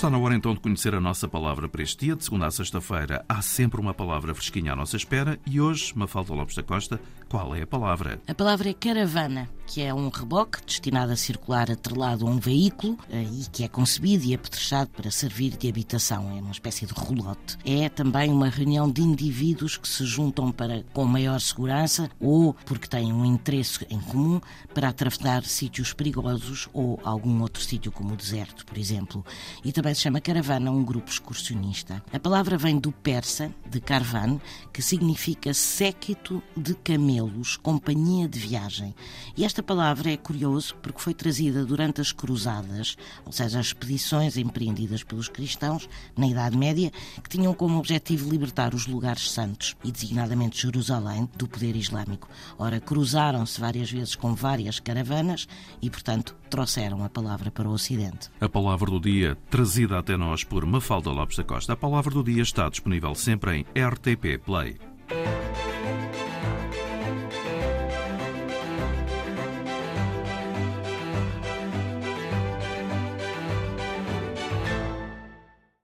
Está na hora então de conhecer a nossa palavra para este dia. De segunda a sexta-feira há sempre uma palavra fresquinha à nossa espera e hoje, Mafalda Lopes da Costa, qual é a palavra? A palavra é caravana, que é um reboque destinado a circular atrelado a um veículo eh, e que é concebido e apetrechado para servir de habitação. É uma espécie de rolote. É também uma reunião de indivíduos que se juntam para com maior segurança ou porque têm um interesse em comum para atravessar sítios perigosos ou algum outro sítio como o deserto, por exemplo. E também se chama caravana um grupo excursionista. A palavra vem do persa, de carvan, que significa séquito de camelos, companhia de viagem. E esta palavra é curioso porque foi trazida durante as cruzadas, ou seja, as expedições empreendidas pelos cristãos na Idade Média, que tinham como objetivo libertar os lugares santos e designadamente Jerusalém do poder islâmico. Ora, cruzaram-se várias vezes com várias caravanas e, portanto, trouxeram a palavra para o Ocidente. A palavra do dia trazida até nós por Mafalda Lopes da Costa. A palavra do dia está disponível sempre RTP Play.